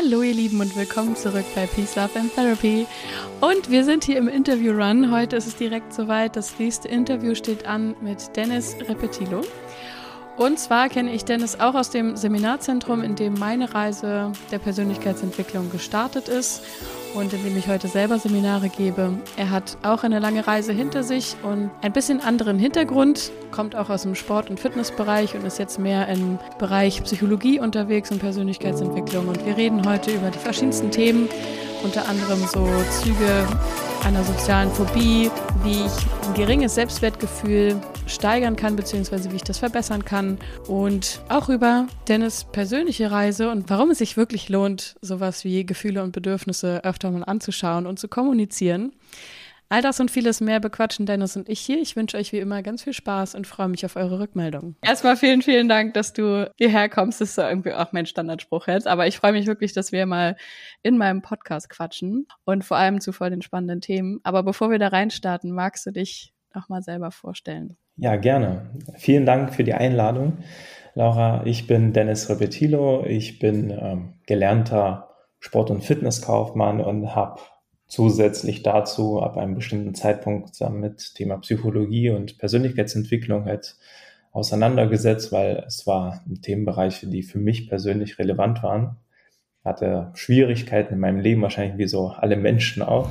Hallo ihr Lieben und willkommen zurück bei Peace, Love and Therapy. Und wir sind hier im Interview Run. Heute ist es direkt soweit. Das nächste Interview steht an mit Dennis Repetilo. Und zwar kenne ich Dennis auch aus dem Seminarzentrum, in dem meine Reise der Persönlichkeitsentwicklung gestartet ist und in dem ich heute selber Seminare gebe. Er hat auch eine lange Reise hinter sich und ein bisschen anderen Hintergrund, kommt auch aus dem Sport- und Fitnessbereich und ist jetzt mehr im Bereich Psychologie unterwegs und Persönlichkeitsentwicklung. Und wir reden heute über die verschiedensten Themen, unter anderem so Züge einer sozialen Phobie, wie ich ein geringes Selbstwertgefühl steigern kann, beziehungsweise wie ich das verbessern kann. Und auch über Dennis persönliche Reise und warum es sich wirklich lohnt, sowas wie Gefühle und Bedürfnisse öfter mal anzuschauen und zu kommunizieren. All das und vieles mehr bequatschen Dennis und ich hier. Ich wünsche euch wie immer ganz viel Spaß und freue mich auf eure Rückmeldungen. Erstmal vielen, vielen Dank, dass du hierher kommst. Das ist so irgendwie auch mein Standardspruch jetzt. Aber ich freue mich wirklich, dass wir mal in meinem Podcast quatschen und vor allem zu voll den spannenden Themen. Aber bevor wir da reinstarten, magst du dich nochmal selber vorstellen? Ja, gerne. Vielen Dank für die Einladung. Laura, ich bin Dennis Repetilo. Ich bin ähm, gelernter Sport- und Fitnesskaufmann und habe zusätzlich dazu ab einem bestimmten Zeitpunkt mit Thema Psychologie und Persönlichkeitsentwicklung halt auseinandergesetzt, weil es war Themenbereiche, die für mich persönlich relevant waren. Hatte Schwierigkeiten in meinem Leben, wahrscheinlich wie so alle Menschen auch.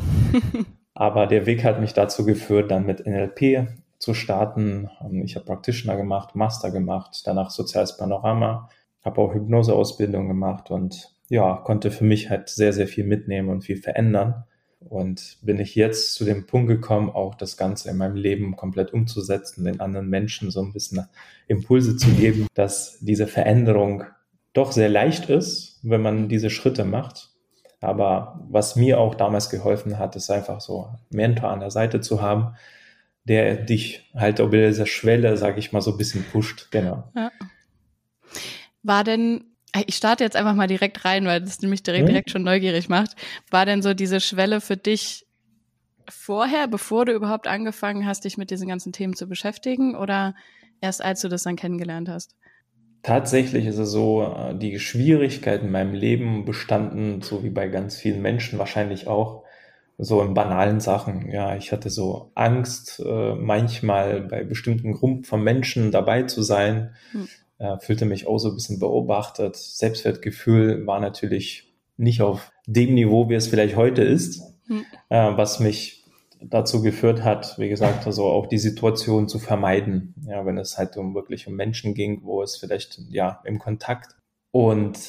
Aber der Weg hat mich dazu geführt, dann mit NLP zu starten. Ich habe Practitioner gemacht, Master gemacht, danach Soziales Panorama, habe auch Hypnoseausbildung gemacht und ja, konnte für mich halt sehr, sehr viel mitnehmen und viel verändern. Und bin ich jetzt zu dem Punkt gekommen, auch das Ganze in meinem Leben komplett umzusetzen, den anderen Menschen so ein bisschen Impulse zu geben, dass diese Veränderung doch sehr leicht ist, wenn man diese Schritte macht. Aber was mir auch damals geholfen hat, ist einfach so einen Mentor an der Seite zu haben, der dich halt über dieser Schwelle, sage ich mal, so ein bisschen pusht. Genau. Ja. War denn ich starte jetzt einfach mal direkt rein, weil das mich direkt, mhm. direkt schon neugierig macht. War denn so diese Schwelle für dich vorher, bevor du überhaupt angefangen hast, dich mit diesen ganzen Themen zu beschäftigen oder erst als du das dann kennengelernt hast? Tatsächlich ist es so, äh, die Schwierigkeiten in meinem Leben bestanden, so wie bei ganz vielen Menschen wahrscheinlich auch, so in banalen Sachen. Ja, ich hatte so Angst, äh, manchmal bei bestimmten Gruppen von Menschen dabei zu sein. Hm äh, fühlte mich auch so ein bisschen beobachtet. Selbstwertgefühl war natürlich nicht auf dem Niveau, wie es vielleicht heute ist, mhm. äh, was mich dazu geführt hat, wie gesagt, also auch die Situation zu vermeiden. Ja, wenn es halt um wirklich um Menschen ging, wo es vielleicht ja im Kontakt und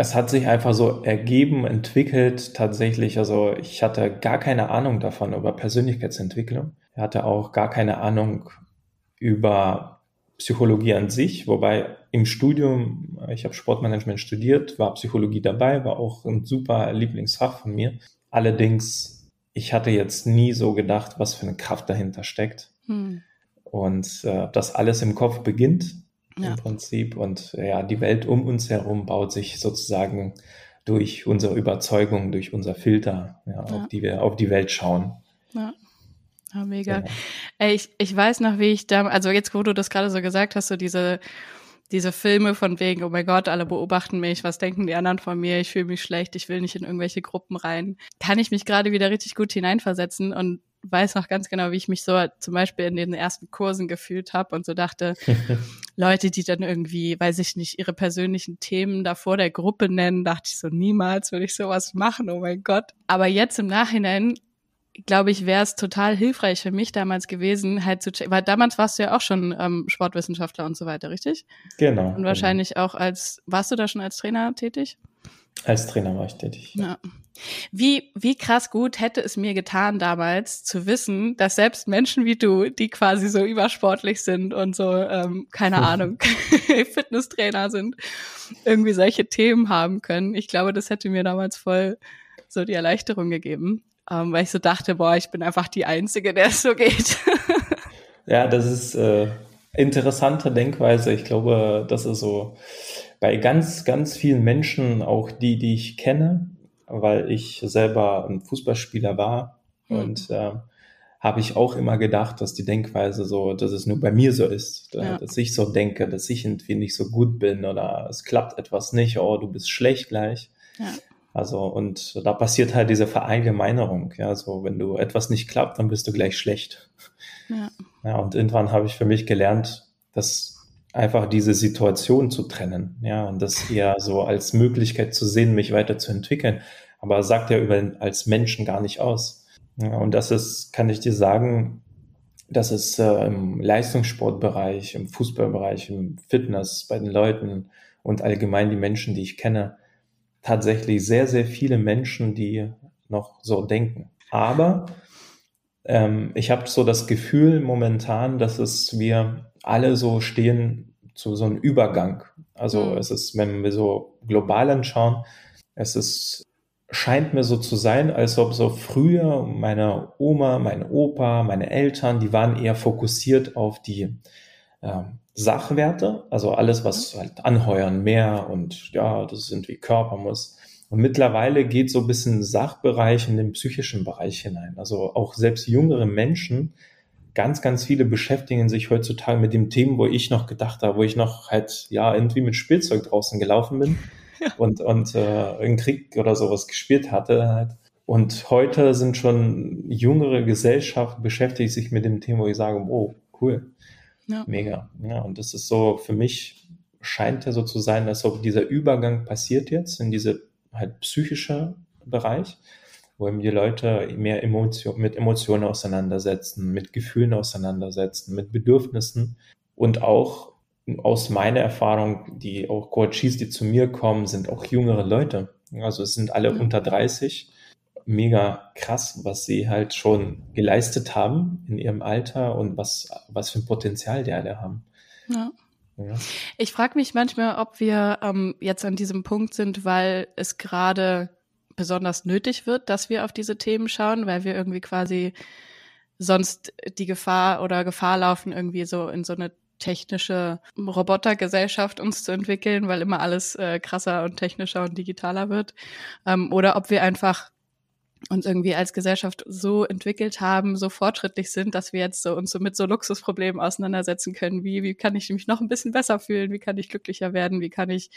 es hat sich einfach so ergeben, entwickelt tatsächlich. Also ich hatte gar keine Ahnung davon über Persönlichkeitsentwicklung. Ich hatte auch gar keine Ahnung über Psychologie an sich, wobei im Studium, ich habe Sportmanagement studiert, war Psychologie dabei, war auch ein super Lieblingsfach von mir. Allerdings, ich hatte jetzt nie so gedacht, was für eine Kraft dahinter steckt. Hm. Und äh, das alles im Kopf beginnt ja. im Prinzip. Und ja, die Welt um uns herum baut sich sozusagen durch unsere Überzeugung, durch unser Filter, ja, ja. Auf, die wir auf die Welt schauen. Ja. Ah, mega. Ja. Ey, ich, ich weiß noch, wie ich da, also jetzt, wo du das gerade so gesagt hast, so diese, diese Filme von wegen, oh mein Gott, alle beobachten mich, was denken die anderen von mir, ich fühle mich schlecht, ich will nicht in irgendwelche Gruppen rein, kann ich mich gerade wieder richtig gut hineinversetzen und weiß noch ganz genau, wie ich mich so zum Beispiel in den ersten Kursen gefühlt habe und so dachte, Leute, die dann irgendwie, weiß ich nicht, ihre persönlichen Themen da vor der Gruppe nennen, dachte ich so, niemals würde ich sowas machen, oh mein Gott. Aber jetzt im Nachhinein glaube ich, wäre es total hilfreich für mich damals gewesen, halt zu checken, weil damals warst du ja auch schon ähm, Sportwissenschaftler und so weiter, richtig? Genau. Und wahrscheinlich genau. auch als, warst du da schon als Trainer tätig? Als Trainer war ich tätig. Ja. Wie, wie krass gut hätte es mir getan damals zu wissen, dass selbst Menschen wie du, die quasi so übersportlich sind und so, ähm, keine Ahnung, Fitnesstrainer sind, irgendwie solche Themen haben können. Ich glaube, das hätte mir damals voll so die Erleichterung gegeben ähm, weil ich so dachte, boah, ich bin einfach die Einzige, der es so geht. ja, das ist äh, interessante Denkweise. Ich glaube, das ist so bei ganz, ganz vielen Menschen, auch die, die ich kenne, weil ich selber ein Fußballspieler war mhm. und äh, habe ich auch immer gedacht, dass die Denkweise so, dass es nur bei mir so ist, ja. dass ich so denke, dass ich irgendwie nicht so gut bin oder es klappt etwas nicht, oh, du bist schlecht gleich. Ja. Also, und da passiert halt diese Verallgemeinerung. Ja, so, wenn du etwas nicht klappt, dann bist du gleich schlecht. Ja. Ja und irgendwann habe ich für mich gelernt, dass einfach diese Situation zu trennen. Ja, und das eher so als Möglichkeit zu sehen, mich weiterzuentwickeln. Aber sagt ja über als Menschen gar nicht aus. Ja, und das ist, kann ich dir sagen, dass es äh, im Leistungssportbereich, im Fußballbereich, im Fitness bei den Leuten und allgemein die Menschen, die ich kenne, tatsächlich sehr, sehr viele Menschen, die noch so denken. Aber ähm, ich habe so das Gefühl momentan, dass es wir alle so stehen zu so einem Übergang. Also mhm. es ist, wenn wir so global anschauen, es ist scheint mir so zu sein, als ob so früher meine Oma, mein Opa, meine Eltern, die waren eher fokussiert auf die äh, Sachwerte, also alles, was mhm. halt anheuern, mehr und ja, das sind wie Körper muss. Und mittlerweile geht so ein bisschen Sachbereich in den psychischen Bereich hinein. Also auch selbst jüngere Menschen, ganz, ganz viele beschäftigen sich heutzutage mit dem Themen, wo ich noch gedacht habe, wo ich noch halt, ja, irgendwie mit Spielzeug draußen gelaufen bin ja. und, und äh, einen Krieg oder sowas gespielt hatte halt. Und heute sind schon jüngere Gesellschaft beschäftigt sich mit dem Thema, wo ich sage, oh, cool. Ja. Mega. Ja, und das ist so, für mich scheint ja so zu sein, als ob dieser Übergang passiert jetzt in diese halt psychische Bereich, wo eben die Leute mehr Emotion, mit Emotionen auseinandersetzen, mit Gefühlen auseinandersetzen, mit Bedürfnissen und auch aus meiner Erfahrung, die auch Coaches, die zu mir kommen, sind auch jüngere Leute. Also es sind alle mhm. unter 30 mega krass, was sie halt schon geleistet haben in ihrem Alter und was, was für ein Potenzial die alle haben. Ja. Ja. Ich frage mich manchmal, ob wir ähm, jetzt an diesem Punkt sind, weil es gerade besonders nötig wird, dass wir auf diese Themen schauen, weil wir irgendwie quasi sonst die Gefahr oder Gefahr laufen, irgendwie so in so eine technische Robotergesellschaft uns zu entwickeln, weil immer alles äh, krasser und technischer und digitaler wird. Ähm, oder ob wir einfach uns irgendwie als Gesellschaft so entwickelt haben, so fortschrittlich sind, dass wir jetzt so uns so mit so Luxusproblemen auseinandersetzen können, wie wie kann ich mich noch ein bisschen besser fühlen, wie kann ich glücklicher werden, wie kann ich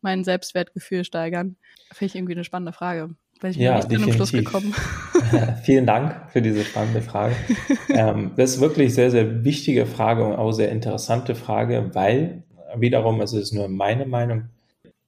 mein Selbstwertgefühl steigern? Finde ich irgendwie eine spannende Frage. Weil ich ja, bin Schluss gekommen. Vielen Dank für diese spannende Frage. ähm, das ist wirklich sehr, sehr wichtige Frage und auch sehr interessante Frage, weil wiederum, es ist nur meine Meinung,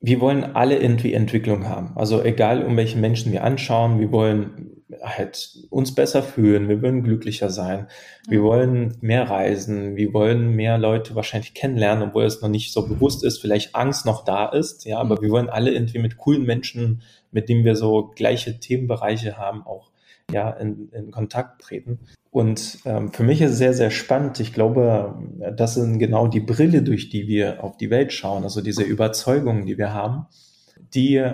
wir wollen alle irgendwie Entwicklung haben. Also egal, um welchen Menschen wir anschauen, wir wollen halt uns besser fühlen, wir wollen glücklicher sein, wir wollen mehr reisen, wir wollen mehr Leute wahrscheinlich kennenlernen, obwohl es noch nicht so bewusst ist, vielleicht Angst noch da ist, ja, aber mhm. wir wollen alle irgendwie mit coolen Menschen, mit denen wir so gleiche Themenbereiche haben, auch ja in, in Kontakt treten. Und ähm, für mich ist es sehr, sehr spannend. Ich glaube, das sind genau die Brille, durch die wir auf die Welt schauen, also diese Überzeugungen, die wir haben, die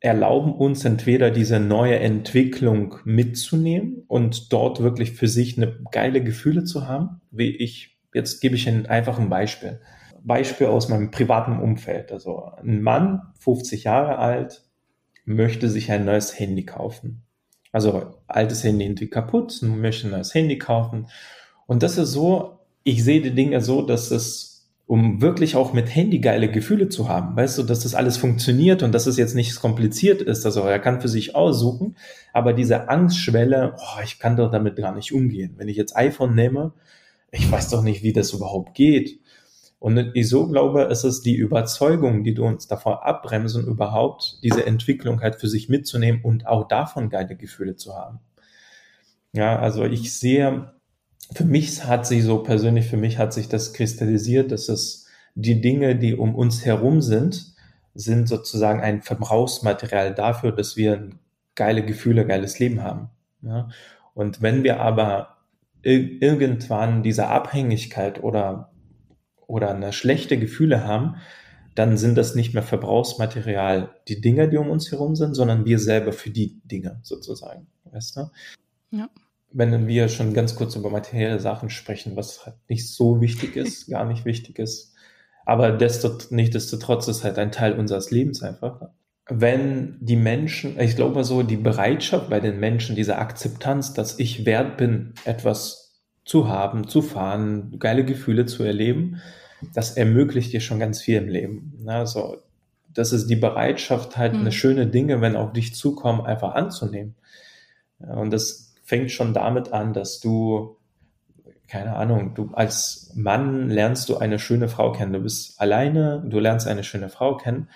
erlauben uns entweder diese neue Entwicklung mitzunehmen und dort wirklich für sich eine geile Gefühle zu haben, wie ich, jetzt gebe ich Ihnen einfach ein Beispiel. Beispiel aus meinem privaten Umfeld. Also ein Mann, 50 Jahre alt, möchte sich ein neues Handy kaufen. Also altes Handy irgendwie kaputt, möchte ein neues Handy kaufen. Und das ist so, ich sehe die Dinge so, dass es, um wirklich auch mit Handy geile Gefühle zu haben, weißt du, dass das alles funktioniert und dass es jetzt nicht kompliziert ist. Also er kann für sich aussuchen, aber diese Angstschwelle, oh, ich kann doch damit gar nicht umgehen. Wenn ich jetzt iPhone nehme, ich weiß doch nicht, wie das überhaupt geht. Und ich so glaube, es ist die Überzeugung, die du uns davor abbremsen, überhaupt diese Entwicklung halt für sich mitzunehmen und auch davon geile Gefühle zu haben. Ja, also ich sehe, für mich hat sich so persönlich, für mich hat sich das kristallisiert, dass es die Dinge, die um uns herum sind, sind sozusagen ein Verbrauchsmaterial dafür, dass wir geile Gefühle, geiles Leben haben. Ja? Und wenn wir aber irgendwann diese Abhängigkeit oder oder eine schlechte Gefühle haben, dann sind das nicht mehr Verbrauchsmaterial, die Dinge, die um uns herum sind, sondern wir selber für die Dinge sozusagen. Weißt du? Ja. Wenn wir schon ganz kurz über materielle Sachen sprechen, was halt nicht so wichtig ist, gar nicht wichtig ist, aber desto, nichtsdestotrotz ist halt ein Teil unseres Lebens einfach. Wenn die Menschen, ich glaube so, die Bereitschaft bei den Menschen, diese Akzeptanz, dass ich wert bin, etwas zu haben, zu fahren, geile Gefühle zu erleben, das ermöglicht dir schon ganz viel im Leben. Also das ist die Bereitschaft, halt mhm. eine schöne Dinge, wenn auf dich zukommen, einfach anzunehmen. Und das fängt schon damit an, dass du, keine Ahnung, du als Mann lernst du eine schöne Frau kennen. Du bist alleine, du lernst eine schöne Frau kennen,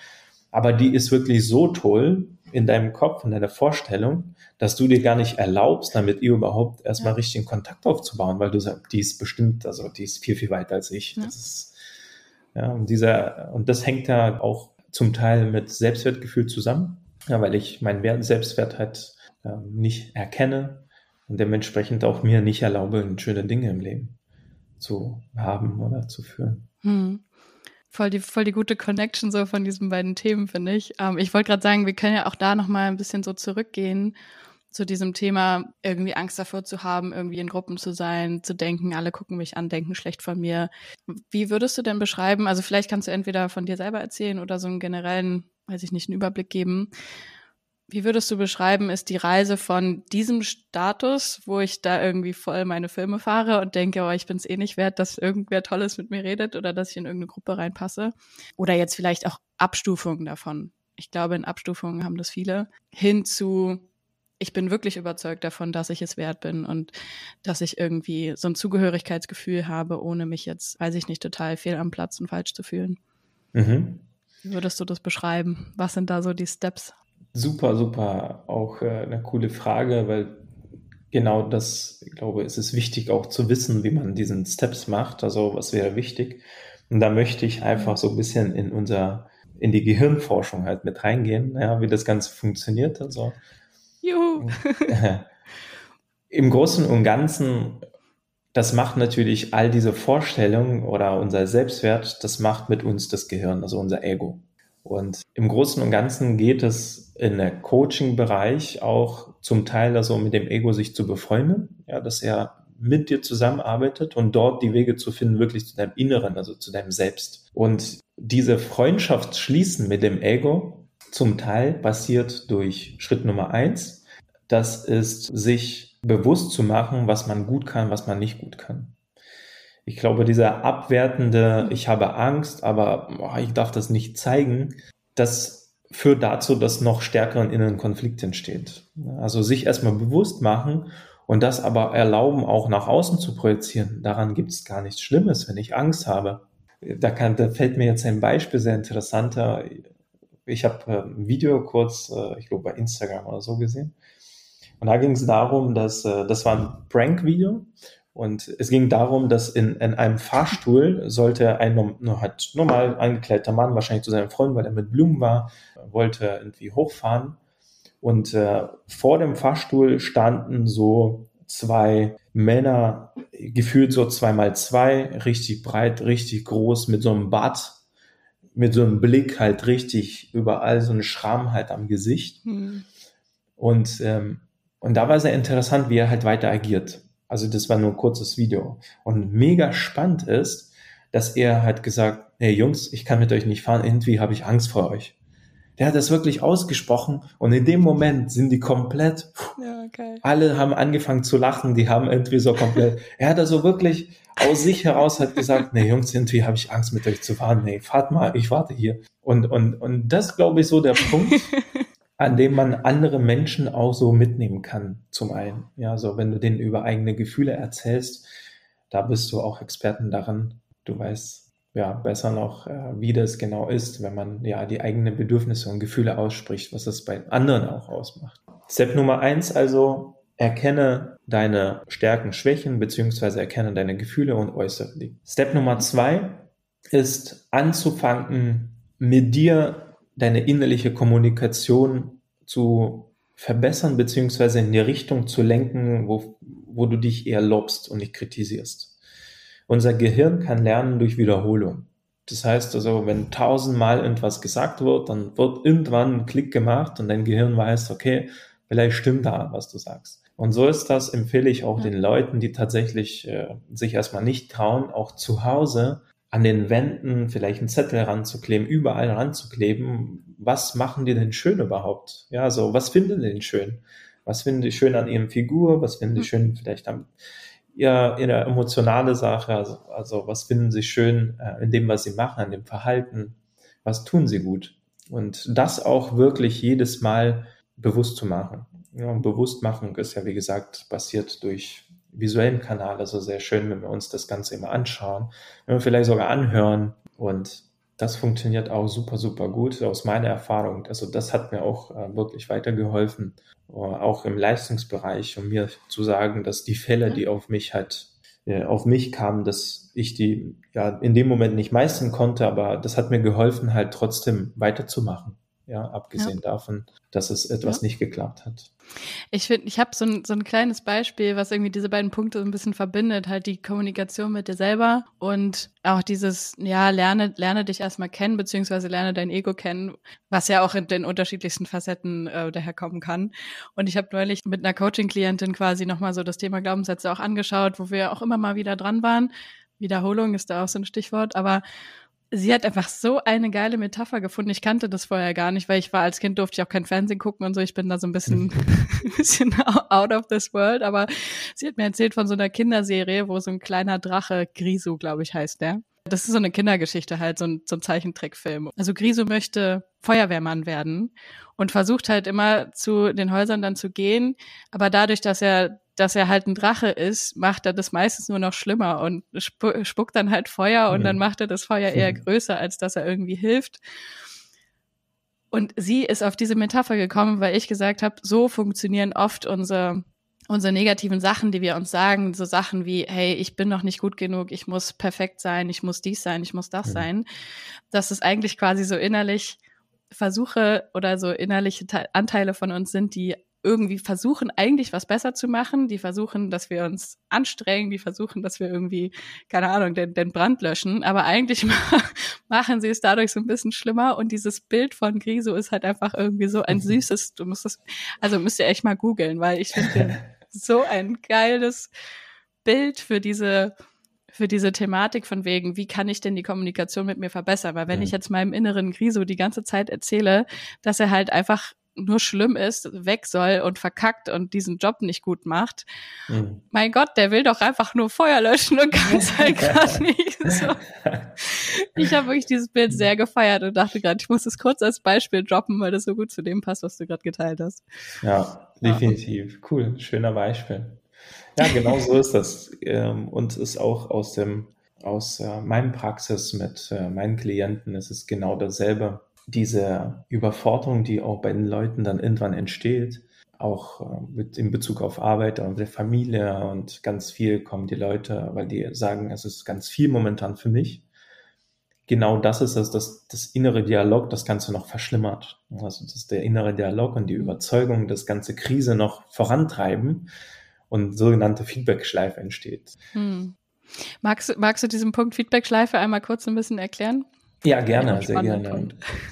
aber die ist wirklich so toll in deinem Kopf, in deiner Vorstellung, dass du dir gar nicht erlaubst, damit ihr überhaupt erstmal ja. richtigen Kontakt aufzubauen, weil du sagst, die ist bestimmt, also die ist viel, viel weiter als ich. Ja. Das ist, ja, und dieser, und das hängt da auch zum Teil mit Selbstwertgefühl zusammen, ja, weil ich meinen Wert, Selbstwert halt äh, nicht erkenne und dementsprechend auch mir nicht erlaube, schöne Dinge im Leben zu haben oder zu führen. Hm. Voll die, voll die gute Connection so von diesen beiden Themen, finde ich. Ähm, ich wollte gerade sagen, wir können ja auch da nochmal ein bisschen so zurückgehen zu diesem Thema, irgendwie Angst davor zu haben, irgendwie in Gruppen zu sein, zu denken, alle gucken mich an, denken schlecht von mir. Wie würdest du denn beschreiben, also vielleicht kannst du entweder von dir selber erzählen oder so einen generellen, weiß ich nicht, einen Überblick geben. Wie würdest du beschreiben, ist die Reise von diesem Status, wo ich da irgendwie voll meine Filme fahre und denke, oh, ich bin es eh nicht wert, dass irgendwer Tolles mit mir redet oder dass ich in irgendeine Gruppe reinpasse? Oder jetzt vielleicht auch Abstufungen davon. Ich glaube, in Abstufungen haben das viele. Hin zu, ich bin wirklich überzeugt davon, dass ich es wert bin und dass ich irgendwie so ein Zugehörigkeitsgefühl habe, ohne mich jetzt, weiß ich nicht, total fehl am Platz und falsch zu fühlen. Mhm. Wie würdest du das beschreiben? Was sind da so die Steps? Super, super. Auch äh, eine coole Frage, weil genau das, ich glaube, es ist wichtig auch zu wissen, wie man diesen Steps macht. Also was wäre wichtig? Und da möchte ich einfach so ein bisschen in unser, in die Gehirnforschung halt mit reingehen, ja, wie das Ganze funktioniert. Also Juhu. Im Großen und Ganzen, das macht natürlich all diese Vorstellungen oder unser Selbstwert, das macht mit uns das Gehirn, also unser Ego. Und im Großen und Ganzen geht es in der Coaching-Bereich auch zum Teil also mit dem Ego sich zu befreunden, ja, dass er mit dir zusammenarbeitet und dort die Wege zu finden, wirklich zu deinem Inneren, also zu deinem Selbst. Und diese Freundschaft schließen mit dem Ego, zum Teil passiert durch Schritt Nummer eins. Das ist, sich bewusst zu machen, was man gut kann, was man nicht gut kann. Ich glaube, dieser abwertende, ich habe Angst, aber oh, ich darf das nicht zeigen, das führt dazu, dass noch stärkeren inneren Konflikt entsteht. Also sich erstmal bewusst machen und das aber erlauben, auch nach außen zu projizieren. Daran gibt es gar nichts Schlimmes, wenn ich Angst habe. Da, kann, da fällt mir jetzt ein Beispiel sehr interessanter ich habe äh, ein Video kurz, äh, ich glaube bei Instagram oder so gesehen. Und da ging es darum, dass äh, das war ein Prank-Video und es ging darum, dass in, in einem Fahrstuhl sollte ein halt normal angekleideter Mann, wahrscheinlich zu seinem Freund, weil er mit Blumen war, wollte irgendwie hochfahren. Und äh, vor dem Fahrstuhl standen so zwei Männer, gefühlt so zweimal zwei, richtig breit, richtig groß, mit so einem Bart mit so einem Blick halt richtig überall so eine Schramm halt am Gesicht. Mhm. Und, ähm, und da war sehr interessant, wie er halt weiter agiert. Also das war nur ein kurzes Video. Und mega spannend ist, dass er halt gesagt, hey Jungs, ich kann mit euch nicht fahren, irgendwie habe ich Angst vor euch. Der hat das wirklich ausgesprochen und in dem Moment sind die komplett, ja, okay. alle haben angefangen zu lachen, die haben irgendwie so komplett, er hat also wirklich aus sich heraus hat gesagt, nee Jungs, irgendwie habe ich Angst mit euch zu fahren, nee, fahrt mal, ich warte hier. Und, und, und das glaube ich so der Punkt, an dem man andere Menschen auch so mitnehmen kann, zum einen. Ja, so wenn du denen über eigene Gefühle erzählst, da bist du auch Experten daran. Du weißt, ja, besser noch, äh, wie das genau ist, wenn man ja die eigenen Bedürfnisse und Gefühle ausspricht, was das bei anderen auch ausmacht. Step Nummer eins also, erkenne deine Stärken, Schwächen, beziehungsweise erkenne deine Gefühle und äußere die. Step Nummer zwei ist anzufangen, mit dir deine innerliche Kommunikation zu verbessern, beziehungsweise in die Richtung zu lenken, wo, wo du dich eher lobst und nicht kritisierst. Unser Gehirn kann lernen durch Wiederholung. Das heißt also, wenn tausendmal irgendwas gesagt wird, dann wird irgendwann ein Klick gemacht und dein Gehirn weiß, okay, vielleicht stimmt da, was du sagst. Und so ist das, empfehle ich auch ja. den Leuten, die tatsächlich äh, sich erstmal nicht trauen, auch zu Hause an den Wänden vielleicht einen Zettel ranzukleben, überall ranzukleben. Was machen die denn schön überhaupt? Ja, so, was finden die denn schön? Was finden die schön an ihrem Figur? Was finden die schön vielleicht am, eher eine emotionale Sache. Also, also was finden Sie schön äh, in dem, was Sie machen, in dem Verhalten? Was tun Sie gut? Und das auch wirklich jedes Mal bewusst zu machen. Ja, und Bewusstmachung ist ja, wie gesagt, passiert durch visuellen Kanal, also sehr schön, wenn wir uns das Ganze immer anschauen, wenn wir vielleicht sogar anhören und das funktioniert auch super, super gut aus meiner Erfahrung. Also das hat mir auch äh, wirklich weitergeholfen, äh, auch im Leistungsbereich, um mir zu sagen, dass die Fälle, die auf mich halt auf mich kamen, dass ich die ja in dem Moment nicht meistern konnte, aber das hat mir geholfen, halt trotzdem weiterzumachen. Ja, abgesehen ja. davon, dass es etwas ja. nicht geklappt hat. Ich finde, ich habe so ein, so ein kleines Beispiel, was irgendwie diese beiden Punkte so ein bisschen verbindet, halt die Kommunikation mit dir selber und auch dieses, ja, lerne, lerne dich erstmal kennen, beziehungsweise lerne dein Ego kennen, was ja auch in den unterschiedlichsten Facetten äh, daherkommen kann. Und ich habe neulich mit einer Coaching-Klientin quasi nochmal so das Thema Glaubenssätze auch angeschaut, wo wir auch immer mal wieder dran waren. Wiederholung ist da auch so ein Stichwort, aber sie hat einfach so eine geile Metapher gefunden. Ich kannte das vorher gar nicht, weil ich war als Kind durfte ich auch kein Fernsehen gucken und so. Ich bin da so ein bisschen, bisschen out of this world. Aber sie hat mir erzählt von so einer Kinderserie, wo so ein kleiner Drache, Grisu, glaube ich, heißt der. Das ist so eine Kindergeschichte halt, so ein, so ein Zeichentrickfilm. Also Grisu möchte Feuerwehrmann werden und versucht halt immer zu den Häusern dann zu gehen. Aber dadurch, dass er dass er halt ein Drache ist, macht er das meistens nur noch schlimmer und spu spuckt dann halt Feuer und mhm. dann macht er das Feuer eher größer, als dass er irgendwie hilft. Und sie ist auf diese Metapher gekommen, weil ich gesagt habe, so funktionieren oft unsere unsere negativen Sachen, die wir uns sagen, so Sachen wie, hey, ich bin noch nicht gut genug, ich muss perfekt sein, ich muss dies sein, ich muss das mhm. sein, dass es eigentlich quasi so innerlich Versuche oder so innerliche Anteile von uns sind, die irgendwie versuchen, eigentlich was besser zu machen. Die versuchen, dass wir uns anstrengen, die versuchen, dass wir irgendwie, keine Ahnung, den, den Brand löschen. Aber eigentlich machen sie es dadurch so ein bisschen schlimmer. Und dieses Bild von Griso ist halt einfach irgendwie so ein mhm. süßes, du musst es, also müsst ihr echt mal googeln, weil ich finde so ein geiles Bild für diese, für diese Thematik von wegen, wie kann ich denn die Kommunikation mit mir verbessern? Weil wenn ja. ich jetzt meinem inneren Griso die ganze Zeit erzähle, dass er halt einfach nur schlimm ist, weg soll und verkackt und diesen Job nicht gut macht. Mhm. Mein Gott, der will doch einfach nur Feuer löschen und kann es halt gerade nicht. So. Ich habe wirklich dieses Bild sehr gefeiert und dachte gerade, ich muss es kurz als Beispiel droppen, weil das so gut zu dem passt, was du gerade geteilt hast. Ja, definitiv. Cool, schöner Beispiel. Ja, genau so ist das. Ähm, und ist auch aus dem aus äh, meinem Praxis mit äh, meinen Klienten ist es genau dasselbe diese Überforderung, die auch bei den Leuten dann irgendwann entsteht, auch äh, mit in Bezug auf Arbeit und der Familie und ganz viel kommen die Leute, weil die sagen, es ist ganz viel momentan für mich. Genau das ist es, dass das innere Dialog das Ganze noch verschlimmert. Also dass der innere Dialog und die mhm. Überzeugung das ganze Krise noch vorantreiben und sogenannte Feedback-Schleife entsteht. Hm. Magst, magst du diesen Punkt Feedback-Schleife einmal kurz ein bisschen erklären? Ja, gerne, sehr gerne.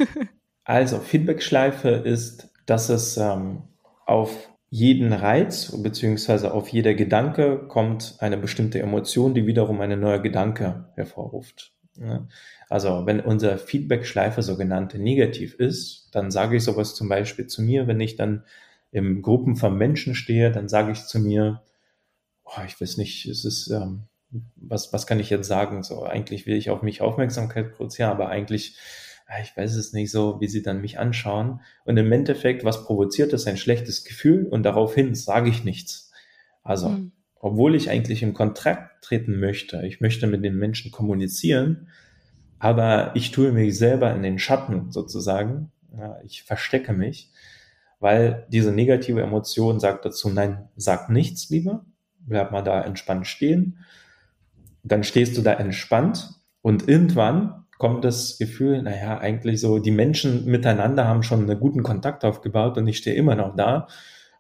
also, Feedback-Schleife ist, dass es ähm, auf jeden Reiz beziehungsweise auf jeder Gedanke kommt eine bestimmte Emotion, die wiederum eine neue Gedanke hervorruft. Ne? Also wenn unser Feedback-Schleife sogenannte negativ ist, dann sage ich sowas zum Beispiel zu mir, wenn ich dann im Gruppen von Menschen stehe, dann sage ich zu mir, oh, ich weiß nicht, es ist ähm, was, was kann ich jetzt sagen? So, eigentlich will ich auf mich Aufmerksamkeit produzieren, aber eigentlich, ich weiß es nicht so, wie sie dann mich anschauen. Und im Endeffekt, was provoziert das? Ein schlechtes Gefühl und daraufhin sage ich nichts. Also, mhm. obwohl ich eigentlich im Kontrakt treten möchte, ich möchte mit den Menschen kommunizieren, aber ich tue mich selber in den Schatten sozusagen. Ja, ich verstecke mich, weil diese negative Emotion sagt dazu, nein, sag nichts lieber, bleib mal da entspannt stehen dann stehst du da entspannt und irgendwann kommt das Gefühl, naja, eigentlich so, die Menschen miteinander haben schon einen guten Kontakt aufgebaut und ich stehe immer noch da.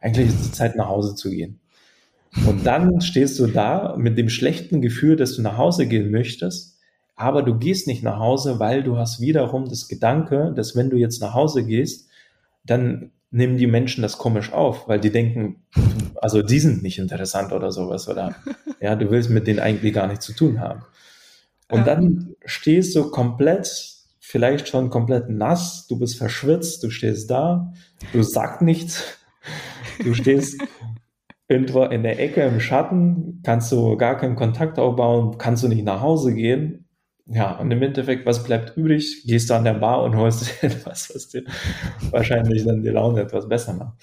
Eigentlich ist es Zeit, nach Hause zu gehen. Und dann stehst du da mit dem schlechten Gefühl, dass du nach Hause gehen möchtest, aber du gehst nicht nach Hause, weil du hast wiederum das Gedanke, dass wenn du jetzt nach Hause gehst, dann nehmen die Menschen das komisch auf, weil die denken, also die sind nicht interessant oder sowas oder ja, du willst mit denen eigentlich gar nichts zu tun haben. Und ja. dann stehst du komplett, vielleicht schon komplett nass, du bist verschwitzt, du stehst da, du sagst nichts, du stehst irgendwo in der Ecke im Schatten, kannst du gar keinen Kontakt aufbauen, kannst du nicht nach Hause gehen ja, und im Endeffekt, was bleibt übrig? Gehst du an der Bar und holst etwas, was dir wahrscheinlich dann die Laune etwas besser macht.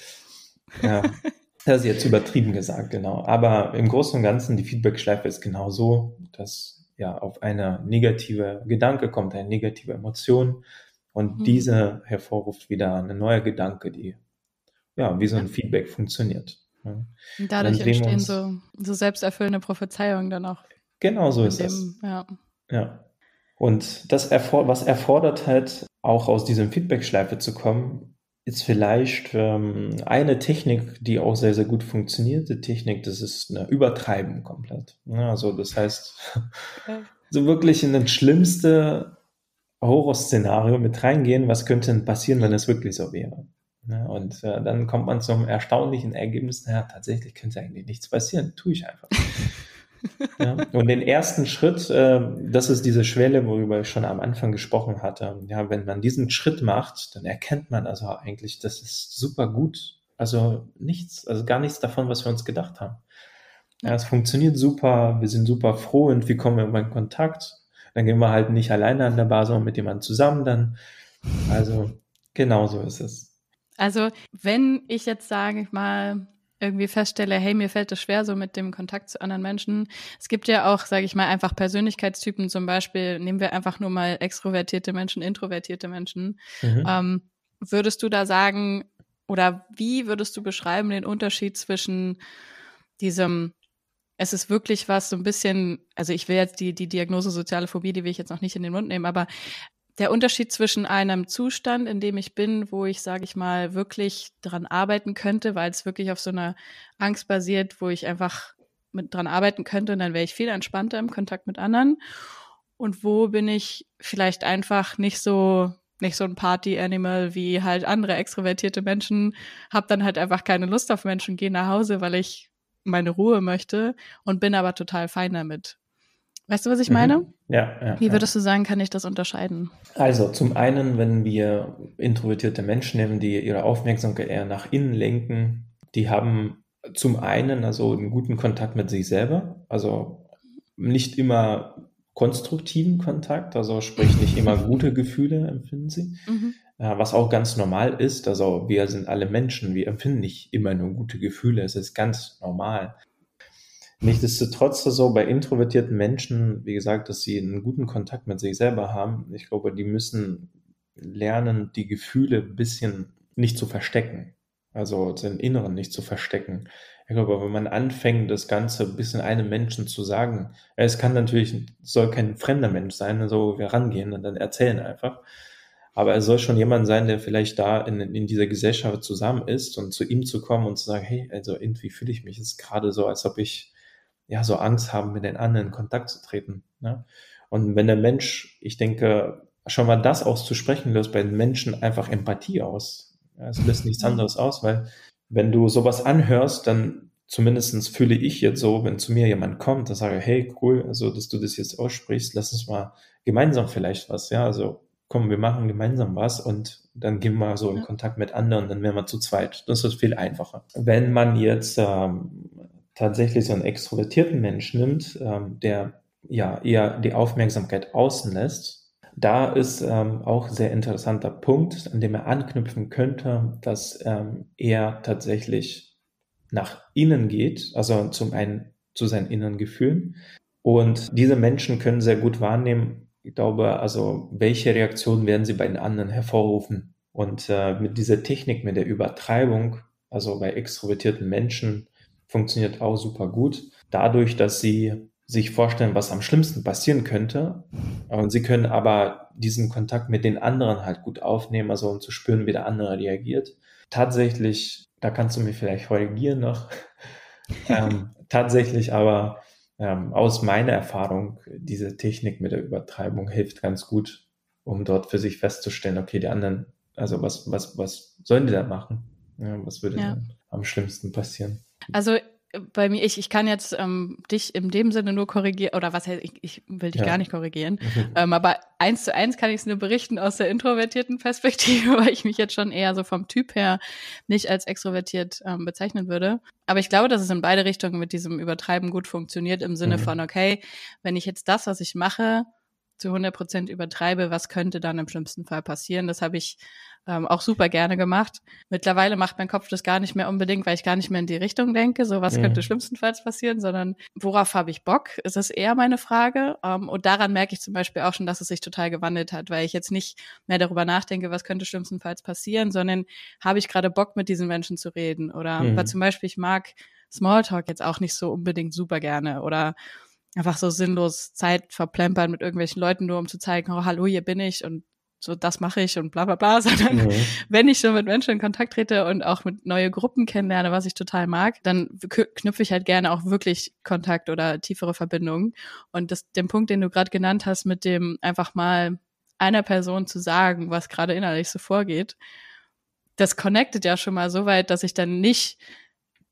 Ja, das ist jetzt übertrieben gesagt, genau. Aber im Großen und Ganzen, die Feedback-Schleife ist genau so, dass ja auf eine negative Gedanke kommt, eine negative Emotion und mhm. diese hervorruft wieder eine neue Gedanke, die ja wie so ein Feedback funktioniert. Ja. Und dadurch entstehen so, so selbsterfüllende Prophezeiungen dann auch. Genau so ist dem, das. Ja. ja. Und das, erfor was erfordert halt, auch aus diesem Feedback-Schleife zu kommen, ist vielleicht ähm, eine Technik, die auch sehr, sehr gut funktioniert. Die Technik, das ist eine Übertreiben komplett. Ja, also das heißt, so wirklich in das schlimmste Horrorszenario mit reingehen, was könnte denn passieren, wenn es wirklich so wäre. Ja, und äh, dann kommt man zum erstaunlichen Ergebnis, naja, tatsächlich könnte eigentlich nichts passieren, tue ich einfach. Ja, und den ersten Schritt, äh, das ist diese Schwelle, worüber ich schon am Anfang gesprochen hatte. Ja, wenn man diesen Schritt macht, dann erkennt man also eigentlich, das ist super gut. Also nichts, also gar nichts davon, was wir uns gedacht haben. Ja, es funktioniert super, wir sind super froh und wie kommen wir in Kontakt? Dann gehen wir halt nicht alleine an der Bar, sondern mit jemandem zusammen dann. Also genau so ist es. Also wenn ich jetzt sage ich mal irgendwie feststelle, hey, mir fällt es schwer so mit dem Kontakt zu anderen Menschen. Es gibt ja auch, sage ich mal, einfach Persönlichkeitstypen, zum Beispiel nehmen wir einfach nur mal extrovertierte Menschen, introvertierte Menschen. Mhm. Ähm, würdest du da sagen, oder wie würdest du beschreiben den Unterschied zwischen diesem, es ist wirklich was so ein bisschen, also ich will jetzt die, die Diagnose soziale Phobie, die will ich jetzt noch nicht in den Mund nehmen, aber der Unterschied zwischen einem Zustand, in dem ich bin, wo ich, sage ich mal, wirklich dran arbeiten könnte, weil es wirklich auf so einer Angst basiert, wo ich einfach mit dran arbeiten könnte und dann wäre ich viel entspannter im Kontakt mit anderen. Und wo bin ich vielleicht einfach nicht so nicht so ein Party-Animal wie halt andere extrovertierte Menschen, hab dann halt einfach keine Lust auf Menschen, gehe nach Hause, weil ich meine Ruhe möchte und bin aber total fein damit. Weißt du, was ich meine? Mhm. Ja, ja. Wie würdest ja. du sagen, kann ich das unterscheiden? Also zum einen, wenn wir introvertierte Menschen nehmen, die ihre Aufmerksamkeit eher nach innen lenken, die haben zum einen also einen guten Kontakt mit sich selber, also nicht immer konstruktiven Kontakt, also sprich nicht immer gute Gefühle empfinden sie, mhm. was auch ganz normal ist. Also wir sind alle Menschen, wir empfinden nicht immer nur gute Gefühle, es ist ganz normal. Nichtsdestotrotz so bei introvertierten Menschen, wie gesagt, dass sie einen guten Kontakt mit sich selber haben. Ich glaube, die müssen lernen, die Gefühle ein bisschen nicht zu verstecken. Also den Inneren nicht zu verstecken. Ich glaube, wenn man anfängt, das Ganze ein bisschen einem Menschen zu sagen, es kann natürlich, soll kein fremder Mensch sein, so wir rangehen und dann erzählen einfach. Aber es soll schon jemand sein, der vielleicht da in, in dieser Gesellschaft zusammen ist und zu ihm zu kommen und zu sagen, hey, also irgendwie fühle ich mich jetzt gerade so, als ob ich ja, so Angst haben, mit den anderen in Kontakt zu treten. Ne? Und wenn der Mensch, ich denke, schon mal das auszusprechen, löst bei den Menschen einfach Empathie aus. Ja, es löst nichts mhm. anderes aus, weil wenn du sowas anhörst, dann zumindestens fühle ich jetzt so, wenn zu mir jemand kommt, dann sage ich, hey, cool, also, dass du das jetzt aussprichst, lass uns mal gemeinsam vielleicht was, ja, also, komm, wir machen gemeinsam was und dann gehen wir so in Kontakt mit anderen, dann wären wir zu zweit. Das ist viel einfacher. Wenn man jetzt ähm, tatsächlich so einen extrovertierten Mensch nimmt, ähm, der ja eher die Aufmerksamkeit außen lässt, da ist ähm, auch sehr interessanter Punkt, an dem er anknüpfen könnte, dass ähm, er tatsächlich nach innen geht, also zum einen zu seinen inneren Gefühlen. Und diese Menschen können sehr gut wahrnehmen, ich glaube, also welche Reaktionen werden sie bei den anderen hervorrufen. Und äh, mit dieser Technik, mit der Übertreibung, also bei extrovertierten Menschen, funktioniert auch super gut. Dadurch, dass sie sich vorstellen, was am schlimmsten passieren könnte. Und sie können aber diesen Kontakt mit den anderen halt gut aufnehmen, also um zu spüren, wie der andere reagiert. Tatsächlich, da kannst du mir vielleicht korrigieren noch, ähm, tatsächlich aber ähm, aus meiner Erfahrung, diese Technik mit der Übertreibung hilft ganz gut, um dort für sich festzustellen, okay, die anderen, also was, was, was sollen die da machen? Ja, was würde ja. am schlimmsten passieren? Also äh, bei mir, ich, ich kann jetzt ähm, dich in dem Sinne nur korrigieren, oder was heißt, ich, ich will dich ja. gar nicht korrigieren, mhm. ähm, aber eins zu eins kann ich es nur berichten aus der introvertierten Perspektive, weil ich mich jetzt schon eher so vom Typ her nicht als extrovertiert ähm, bezeichnen würde. Aber ich glaube, dass es in beide Richtungen mit diesem Übertreiben gut funktioniert, im Sinne mhm. von, okay, wenn ich jetzt das, was ich mache, zu 100 Prozent übertreibe, was könnte dann im schlimmsten Fall passieren. Das habe ich ähm, auch super gerne gemacht. Mittlerweile macht mein Kopf das gar nicht mehr unbedingt, weil ich gar nicht mehr in die Richtung denke, so was mhm. könnte schlimmstenfalls passieren, sondern worauf habe ich Bock? Ist es eher meine Frage. Ähm, und daran merke ich zum Beispiel auch schon, dass es sich total gewandelt hat, weil ich jetzt nicht mehr darüber nachdenke, was könnte schlimmstenfalls passieren, sondern habe ich gerade Bock, mit diesen Menschen zu reden. Oder mhm. weil zum Beispiel ich mag Smalltalk jetzt auch nicht so unbedingt super gerne oder einfach so sinnlos Zeit verplempern mit irgendwelchen Leuten, nur um zu zeigen, oh, hallo, hier bin ich und so das mache ich und bla bla bla, sondern mhm. wenn ich schon mit Menschen in Kontakt trete und auch mit neue Gruppen kennenlerne, was ich total mag, dann knüpfe ich halt gerne auch wirklich Kontakt oder tiefere Verbindungen. Und das, den Punkt, den du gerade genannt hast, mit dem einfach mal einer Person zu sagen, was gerade innerlich so vorgeht, das connectet ja schon mal so weit, dass ich dann nicht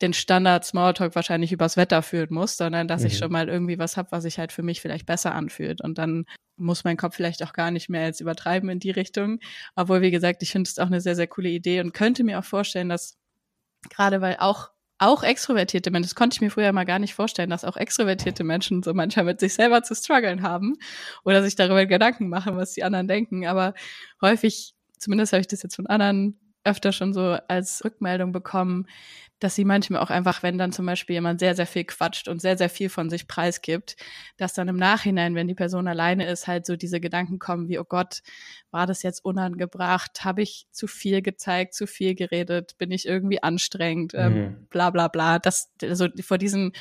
den Standard Smalltalk wahrscheinlich übers Wetter führen muss, sondern dass mhm. ich schon mal irgendwie was habe, was sich halt für mich vielleicht besser anfühlt. Und dann muss mein Kopf vielleicht auch gar nicht mehr jetzt übertreiben in die Richtung. Obwohl, wie gesagt, ich finde es auch eine sehr, sehr coole Idee und könnte mir auch vorstellen, dass gerade weil auch auch extrovertierte Menschen, das konnte ich mir früher mal gar nicht vorstellen, dass auch extrovertierte Menschen so manchmal mit sich selber zu strugglen haben oder sich darüber Gedanken machen, was die anderen denken. Aber häufig, zumindest habe ich das jetzt von anderen öfter schon so als Rückmeldung bekommen, dass sie manchmal auch einfach, wenn dann zum Beispiel jemand sehr, sehr viel quatscht und sehr, sehr viel von sich preisgibt, dass dann im Nachhinein, wenn die Person alleine ist, halt so diese Gedanken kommen wie, oh Gott, war das jetzt unangebracht? Habe ich zu viel gezeigt, zu viel geredet? Bin ich irgendwie anstrengend? Ähm, mhm. bla bla bla. Das, also vor diesen,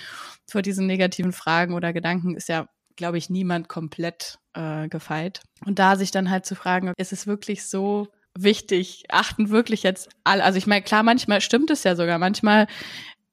vor diesen negativen Fragen oder Gedanken ist ja glaube ich, niemand komplett äh, gefeit. Und da sich dann halt zu fragen, ist es wirklich so wichtig, achten wirklich jetzt alle. Also ich meine, klar, manchmal stimmt es ja sogar. Manchmal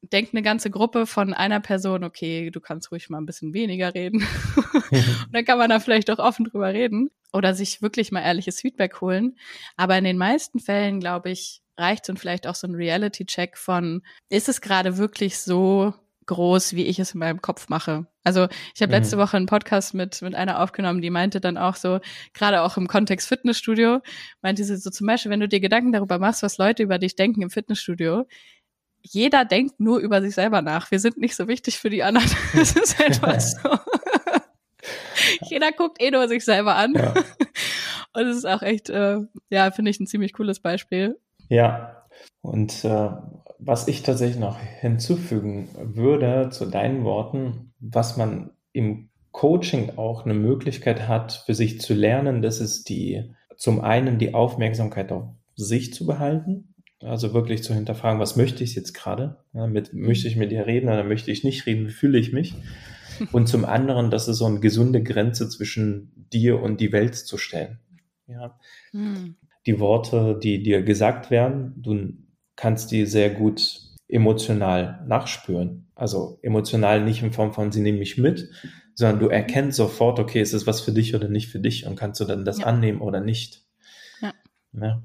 denkt eine ganze Gruppe von einer Person, okay, du kannst ruhig mal ein bisschen weniger reden. Und dann kann man da vielleicht auch offen drüber reden oder sich wirklich mal ehrliches Feedback holen. Aber in den meisten Fällen, glaube ich, reicht es und vielleicht auch so ein Reality-Check von, ist es gerade wirklich so groß, wie ich es in meinem Kopf mache. Also ich habe letzte mhm. Woche einen Podcast mit, mit einer aufgenommen, die meinte dann auch so, gerade auch im Kontext Fitnessstudio, meinte sie so zum Beispiel, wenn du dir Gedanken darüber machst, was Leute über dich denken im Fitnessstudio, jeder denkt nur über sich selber nach. Wir sind nicht so wichtig für die anderen. Das ist etwas so. jeder guckt eh nur sich selber an. Ja. Und es ist auch echt, äh, ja, finde ich ein ziemlich cooles Beispiel. Ja, und äh, was ich tatsächlich noch hinzufügen würde zu deinen Worten, was man im Coaching auch eine Möglichkeit hat, für sich zu lernen, das ist die, zum einen die Aufmerksamkeit auf sich zu behalten, also wirklich zu hinterfragen, was möchte ich jetzt gerade? Ja, mit, möchte ich mit dir reden oder möchte ich nicht reden? Wie fühle ich mich? Und zum anderen, das ist so eine gesunde Grenze zwischen dir und die Welt zu stellen. Ja. Hm. Die Worte, die dir gesagt werden, du kannst die sehr gut emotional nachspüren. Also emotional nicht in Form von, sie nehmen mich mit, sondern du erkennst sofort, okay, ist es was für dich oder nicht für dich und kannst du dann das ja. annehmen oder nicht. Ja. ja.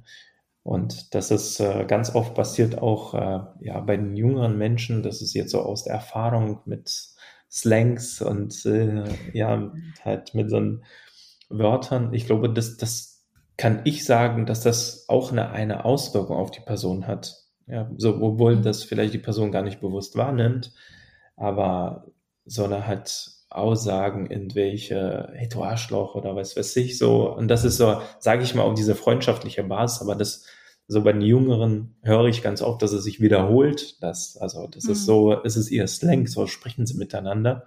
Und das ist äh, ganz oft passiert auch äh, ja, bei den jüngeren Menschen, das ist jetzt so aus der Erfahrung mit Slangs und äh, ja, halt mit so Wörtern. Ich glaube, das, das kann ich sagen, dass das auch eine, eine Auswirkung auf die Person hat. Ja, so, obwohl mhm. das vielleicht die Person gar nicht bewusst wahrnimmt, aber soll halt Aussagen in welche, hey, du Arschloch oder was weiß ich so. Und das ist so, sage ich mal, auf diese freundschaftliche Basis, aber das, so bei den Jüngeren höre ich ganz oft, dass es sich wiederholt. Das, also, das mhm. ist so, es ist ihr Slang, so sprechen sie miteinander.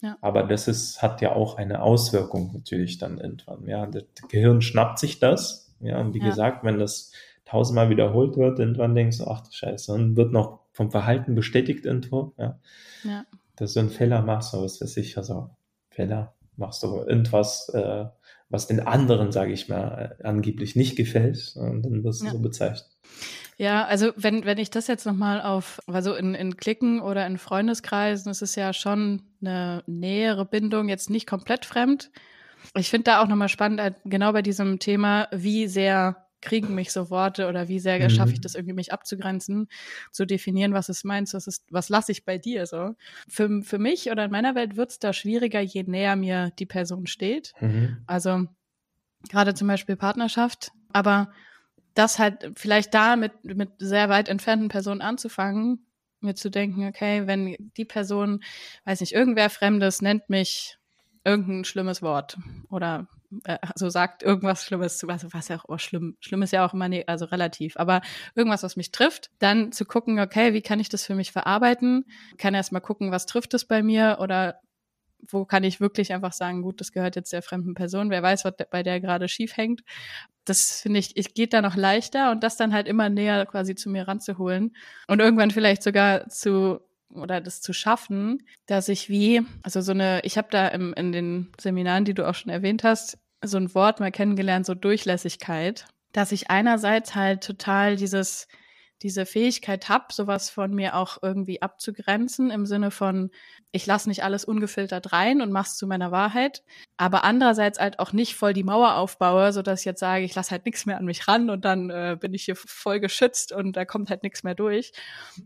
Ja. Aber das ist, hat ja auch eine Auswirkung natürlich dann irgendwann. Ja, das Gehirn schnappt sich das. Ja, und wie ja. gesagt, wenn das tausendmal wiederholt wird, irgendwann denkst du, ach du Scheiße, und wird noch vom Verhalten bestätigt irgendwo, ja. ja. Dass du einen Fehler machst, oder was weiß ich, also Fehler machst du irgendwas, äh, was den anderen, sage ich mal, äh, angeblich nicht gefällt, und dann wirst du ja. so bezeichnet. Ja, also wenn, wenn ich das jetzt nochmal auf, also in, in Klicken oder in Freundeskreisen, ist es ja schon eine nähere Bindung, jetzt nicht komplett fremd. Ich finde da auch nochmal spannend, halt genau bei diesem Thema, wie sehr kriegen mich so Worte oder wie sehr mhm. schaffe ich das irgendwie, mich abzugrenzen, zu definieren, was es meinst, was ist, was lasse ich bei dir so. Für, für mich oder in meiner Welt wird es da schwieriger, je näher mir die Person steht. Mhm. Also gerade zum Beispiel Partnerschaft, aber das halt vielleicht da mit, mit sehr weit entfernten Personen anzufangen, mir zu denken, okay, wenn die Person, weiß nicht, irgendwer Fremdes nennt mich irgendein schlimmes Wort oder also sagt irgendwas Schlimmes, also was ja auch oh, schlimm, schlimm ist ja auch immer ne, also relativ, aber irgendwas, was mich trifft, dann zu gucken, okay, wie kann ich das für mich verarbeiten? Kann erst mal gucken, was trifft es bei mir oder wo kann ich wirklich einfach sagen, gut, das gehört jetzt der fremden Person, wer weiß, was bei der gerade schief hängt. Das finde ich, ich geht da noch leichter und das dann halt immer näher quasi zu mir ranzuholen und irgendwann vielleicht sogar zu oder das zu schaffen, dass ich wie, also so eine, ich habe da im, in den Seminaren, die du auch schon erwähnt hast, so ein Wort mal kennengelernt, so Durchlässigkeit, dass ich einerseits halt total dieses, diese Fähigkeit habe, sowas von mir auch irgendwie abzugrenzen, im Sinne von, ich lasse nicht alles ungefiltert rein und mach's zu meiner Wahrheit, aber andererseits halt auch nicht voll die Mauer aufbaue, so dass ich jetzt sage, ich lasse halt nichts mehr an mich ran und dann äh, bin ich hier voll geschützt und da kommt halt nichts mehr durch,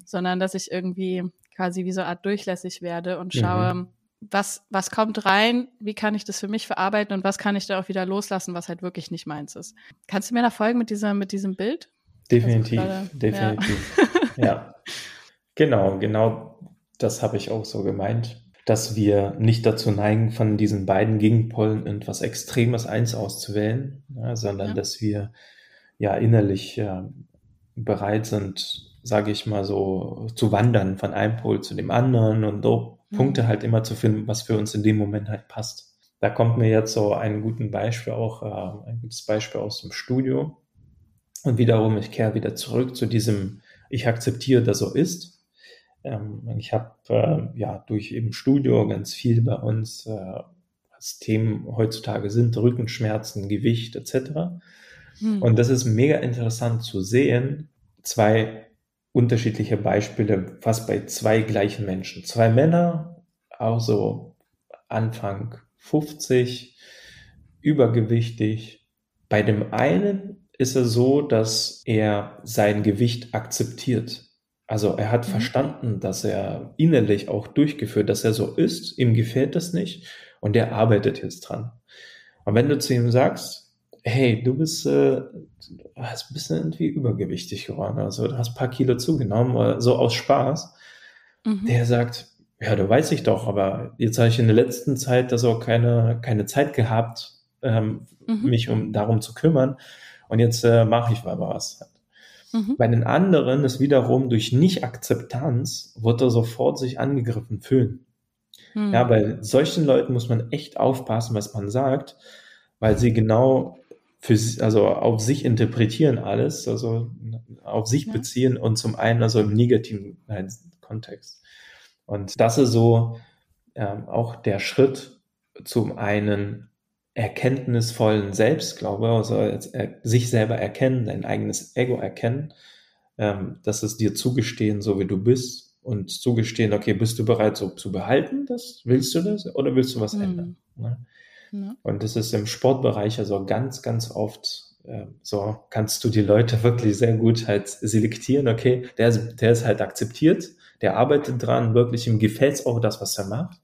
sondern dass ich irgendwie quasi wie so eine Art durchlässig werde und schaue, mhm. was, was kommt rein, wie kann ich das für mich verarbeiten und was kann ich da auch wieder loslassen, was halt wirklich nicht meins ist. Kannst du mir da folgen mit, dieser, mit diesem Bild? Definitiv, grade, definitiv. Ja. ja. Genau, genau das habe ich auch so gemeint, dass wir nicht dazu neigen, von diesen beiden Gegenpolen etwas Extremes eins auszuwählen, ja, sondern ja. dass wir ja innerlich ja, bereit sind, sage ich mal so, zu wandern von einem Pol zu dem anderen und so mhm. Punkte halt immer zu finden, was für uns in dem Moment halt passt. Da kommt mir jetzt so ein gutes Beispiel auch, äh, ein gutes Beispiel aus dem Studio. Und wiederum, ich kehre wieder zurück zu diesem, ich akzeptiere, dass so ist. Ähm, ich habe äh, ja durch eben Studio ganz viel bei uns, äh, was Themen heutzutage sind, Rückenschmerzen, Gewicht etc. Hm. Und das ist mega interessant zu sehen, zwei unterschiedliche Beispiele fast bei zwei gleichen Menschen. Zwei Männer, auch so Anfang 50, übergewichtig. Bei dem einen ist es so, dass er sein Gewicht akzeptiert. Also er hat mhm. verstanden, dass er innerlich auch durchgeführt, dass er so ist, ihm gefällt das nicht und er arbeitet jetzt dran. Und wenn du zu ihm sagst, hey, du bist, äh, hast ein bisschen irgendwie übergewichtig geworden, also du hast ein paar Kilo zugenommen, so aus Spaß. Mhm. Der sagt, ja, du weiß ich doch, aber jetzt habe ich in der letzten Zeit das auch keine, keine Zeit gehabt, ähm, mhm. mich um darum zu kümmern. Und jetzt äh, mache ich mal was. Mhm. Bei den anderen ist wiederum durch Nicht-Akzeptanz, wird er sofort sich angegriffen fühlen. Mhm. Ja, bei solchen Leuten muss man echt aufpassen, was man sagt, weil sie genau für also auf sich interpretieren alles, also auf sich ja. beziehen und zum einen also im negativen Kontext. Und das ist so ähm, auch der Schritt zum einen erkenntnisvollen Selbstglaube, also er, sich selber erkennen, dein eigenes Ego erkennen, ähm, dass es dir zugestehen, so wie du bist und zugestehen, okay, bist du bereit, so zu behalten, das willst du das oder willst du was mhm. ändern? Ne? Und das ist im Sportbereich also ganz, ganz oft äh, so, kannst du die Leute wirklich sehr gut halt selektieren. Okay, der ist, der ist halt akzeptiert, der arbeitet dran, wirklich ihm gefällt auch das, was er macht.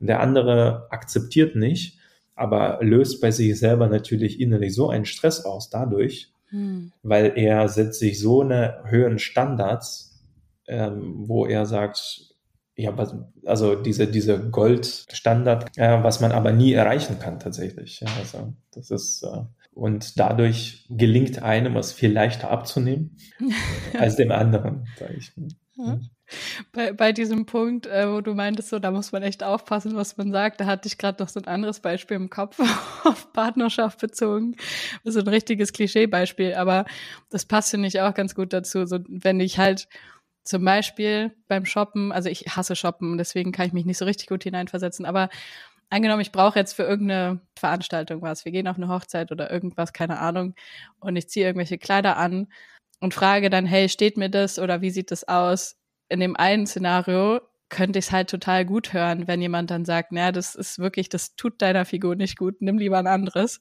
Und der andere akzeptiert nicht, aber löst bei sich selber natürlich innerlich so einen Stress aus dadurch, hm. weil er setzt sich so eine höheren Standards, ähm, wo er sagt, ja, also diese, diese Goldstandard, äh, was man aber nie erreichen kann tatsächlich. Ja, also das ist äh, und dadurch gelingt einem es viel leichter abzunehmen als dem anderen, sage ich. Ja. Bei, bei diesem Punkt, äh, wo du meintest, so, da muss man echt aufpassen, was man sagt, da hatte ich gerade noch so ein anderes Beispiel im Kopf, auf Partnerschaft bezogen. So ein richtiges Klischeebeispiel, aber das passt, finde ich, auch ganz gut dazu. So, wenn ich halt zum Beispiel beim Shoppen, also ich hasse Shoppen, deswegen kann ich mich nicht so richtig gut hineinversetzen, aber angenommen, ich brauche jetzt für irgendeine Veranstaltung was, wir gehen auf eine Hochzeit oder irgendwas, keine Ahnung, und ich ziehe irgendwelche Kleider an und frage dann, hey, steht mir das oder wie sieht das aus? In dem einen Szenario könnte ich es halt total gut hören, wenn jemand dann sagt, naja, das ist wirklich, das tut deiner Figur nicht gut, nimm lieber ein anderes.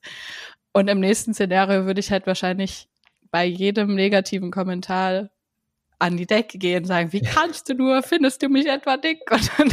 Und im nächsten Szenario würde ich halt wahrscheinlich bei jedem negativen Kommentar an die Decke gehen und sagen, wie kannst du nur, findest du mich etwa dick? Und dann,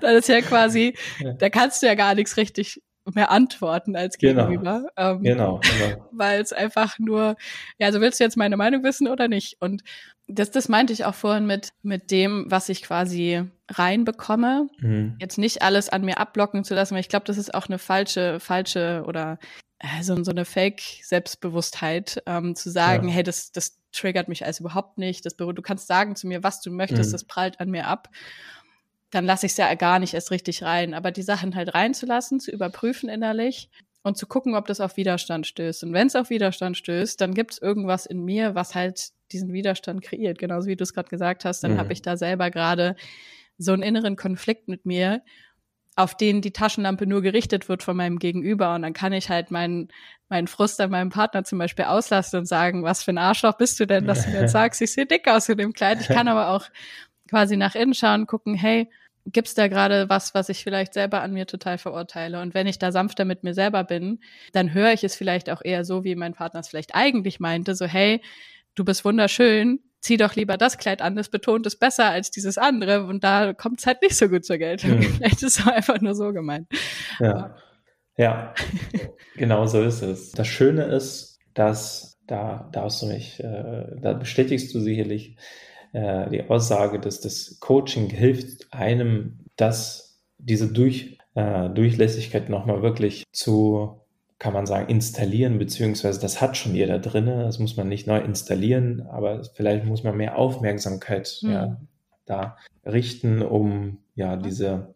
dann ist ja quasi, da kannst du ja gar nichts richtig mehr antworten als genau. gegenüber. Ähm, genau, genau. Weil es einfach nur, ja, also willst du jetzt meine Meinung wissen oder nicht? Und das, das meinte ich auch vorhin mit, mit dem, was ich quasi reinbekomme. Mhm. Jetzt nicht alles an mir abblocken zu lassen, weil ich glaube, das ist auch eine falsche, falsche oder äh, so, so eine Fake-Selbstbewusstheit, ähm, zu sagen, ja. hey, das, das triggert mich als überhaupt nicht. Das, du kannst sagen zu mir, was du möchtest, mhm. das prallt an mir ab. Dann lasse ich es ja gar nicht erst richtig rein. Aber die Sachen halt reinzulassen, zu überprüfen innerlich und zu gucken, ob das auf Widerstand stößt. Und wenn es auf Widerstand stößt, dann gibt es irgendwas in mir, was halt diesen Widerstand kreiert. Genauso wie du es gerade gesagt hast, dann mhm. habe ich da selber gerade so einen inneren Konflikt mit mir, auf den die Taschenlampe nur gerichtet wird von meinem Gegenüber. Und dann kann ich halt meinen, meinen Frust an meinem Partner zum Beispiel auslassen und sagen, was für ein Arschloch bist du denn, dass du mir jetzt sagst, ich sehe dick aus in dem Kleid. Ich kann aber auch quasi nach innen schauen, gucken, hey, gibt's da gerade was, was ich vielleicht selber an mir total verurteile? Und wenn ich da sanfter mit mir selber bin, dann höre ich es vielleicht auch eher so, wie mein Partner es vielleicht eigentlich meinte, so, hey, du bist wunderschön, zieh doch lieber das Kleid an, das betont es besser als dieses andere und da kommt es halt nicht so gut zur Geltung. Mhm. Vielleicht ist es einfach nur so gemeint. Ja, ja. genau so ist es. Das Schöne ist, dass da darfst du mich, äh, da bestätigst du sicherlich äh, die Aussage, dass das Coaching hilft einem, dass diese Durch, äh, Durchlässigkeit nochmal wirklich zu kann man sagen, installieren, beziehungsweise das hat schon jeder drin. Das muss man nicht neu installieren, aber vielleicht muss man mehr Aufmerksamkeit mhm. ja, da richten, um ja diese,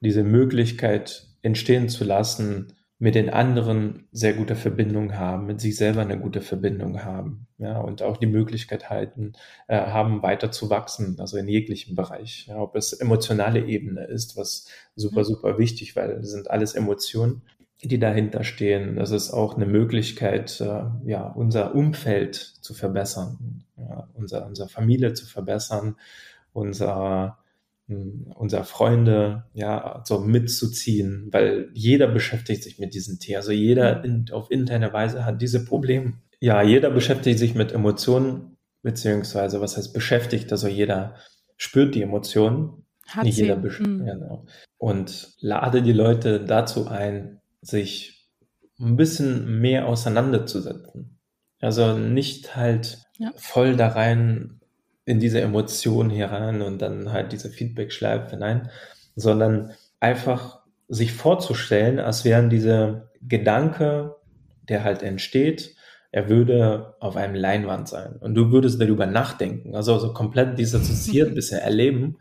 diese Möglichkeit entstehen zu lassen, mit den anderen sehr gute Verbindung haben, mit sich selber eine gute Verbindung haben, ja, und auch die Möglichkeit halten, äh, haben, weiter zu wachsen, also in jeglichem Bereich, ja, ob es emotionale Ebene ist, was super, super wichtig, weil das sind alles Emotionen die dahinter stehen. Das ist auch eine Möglichkeit, äh, ja, unser Umfeld zu verbessern, ja, unser, unsere Familie zu verbessern, unser, hm, unser Freunde, ja, so mitzuziehen, weil jeder beschäftigt sich mit diesem Thema. Also jeder in, auf interne Weise hat diese Probleme. Ja, jeder beschäftigt sich mit Emotionen, beziehungsweise was heißt beschäftigt, also jeder spürt die Emotionen. Hat Nicht sie. jeder mhm. genau. Und lade die Leute dazu ein, sich ein bisschen mehr auseinanderzusetzen. Also nicht halt ja. voll da rein in diese Emotionen herein und dann halt diese Feedback-Schleife hinein, sondern einfach sich vorzustellen, als wären diese Gedanke, der halt entsteht, er würde auf einem Leinwand sein und du würdest darüber nachdenken, also so komplett dissoziiert bisher erleben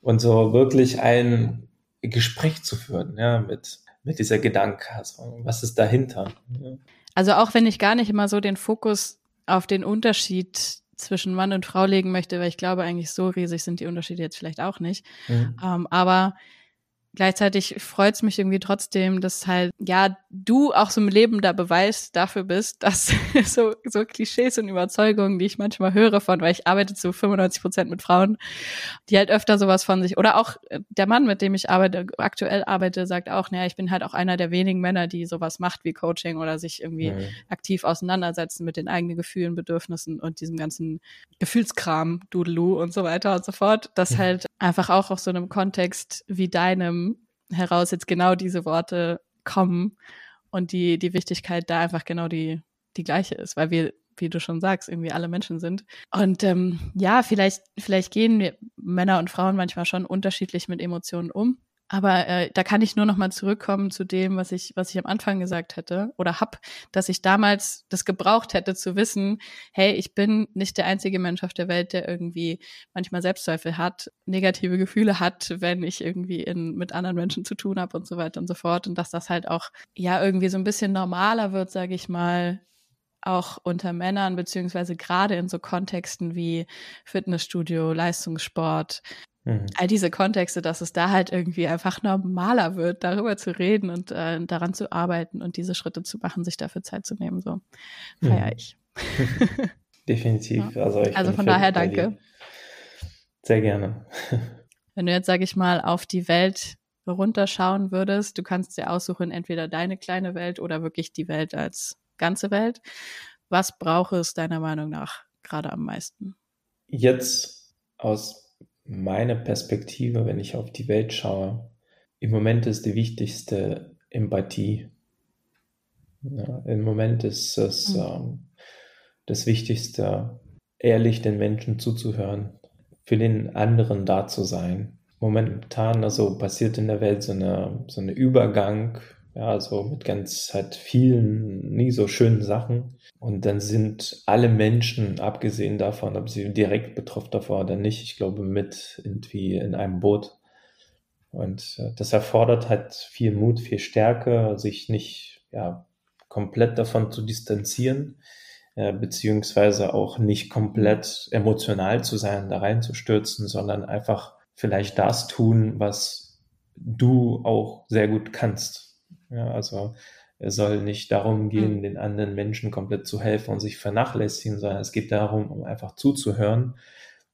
und so wirklich ein Gespräch zu führen, ja, mit mit dieser Gedanke Also, was ist dahinter? Also auch wenn ich gar nicht immer so den Fokus auf den Unterschied zwischen Mann und Frau legen möchte, weil ich glaube, eigentlich so riesig sind die Unterschiede jetzt vielleicht auch nicht. Mhm. Ähm, aber gleichzeitig freut es mich irgendwie trotzdem, dass halt, ja, du auch so ein lebender Beweis dafür bist, dass so, so Klischees und Überzeugungen, die ich manchmal höre von, weil ich arbeite zu 95 Prozent mit Frauen, die halt öfter sowas von sich, oder auch äh, der Mann, mit dem ich arbeite, aktuell arbeite, sagt auch, naja, ich bin halt auch einer der wenigen Männer, die sowas macht wie Coaching oder sich irgendwie mhm. aktiv auseinandersetzen mit den eigenen Gefühlen, Bedürfnissen und diesem ganzen Gefühlskram, Dudelou und so weiter und so fort, dass halt einfach auch aus so einem Kontext wie deinem heraus jetzt genau diese Worte kommen und die, die Wichtigkeit da einfach genau die, die gleiche ist, weil wir, wie du schon sagst, irgendwie alle Menschen sind. Und ähm, ja, vielleicht, vielleicht gehen wir Männer und Frauen manchmal schon unterschiedlich mit Emotionen um. Aber äh, da kann ich nur noch mal zurückkommen zu dem, was ich, was ich am Anfang gesagt hätte oder hab, dass ich damals das gebraucht hätte zu wissen, hey, ich bin nicht der einzige Mensch auf der Welt, der irgendwie manchmal Selbstzweifel hat, negative Gefühle hat, wenn ich irgendwie in, mit anderen Menschen zu tun habe und so weiter und so fort. Und dass das halt auch ja irgendwie so ein bisschen normaler wird, sage ich mal, auch unter Männern, beziehungsweise gerade in so Kontexten wie Fitnessstudio, Leistungssport, Mhm. All diese Kontexte, dass es da halt irgendwie einfach normaler wird, darüber zu reden und äh, daran zu arbeiten und diese Schritte zu machen, sich dafür Zeit zu nehmen. So feiere mhm. ich. Definitiv. Ja. Also, also von daher danke. Sehr gerne. Wenn du jetzt, sage ich mal, auf die Welt runterschauen würdest, du kannst dir aussuchen, entweder deine kleine Welt oder wirklich die Welt als ganze Welt. Was braucht es deiner Meinung nach gerade am meisten? Jetzt aus meine Perspektive, wenn ich auf die Welt schaue, im Moment ist die wichtigste Empathie. Ja, Im Moment ist es mhm. ähm, das Wichtigste, ehrlich den Menschen zuzuhören, für den anderen da zu sein. Momentan also passiert in der Welt so eine so eine Übergang, ja, also mit ganz halt vielen nie so schönen Sachen. Und dann sind alle Menschen, abgesehen davon, ob sie direkt betroffen davon oder nicht, ich glaube, mit irgendwie in einem Boot. Und äh, das erfordert halt viel Mut, viel Stärke, sich nicht ja, komplett davon zu distanzieren, äh, beziehungsweise auch nicht komplett emotional zu sein, da reinzustürzen, sondern einfach vielleicht das tun, was du auch sehr gut kannst. Ja, also es soll nicht darum gehen, mhm. den anderen Menschen komplett zu helfen und sich vernachlässigen, sondern es geht darum, um einfach zuzuhören.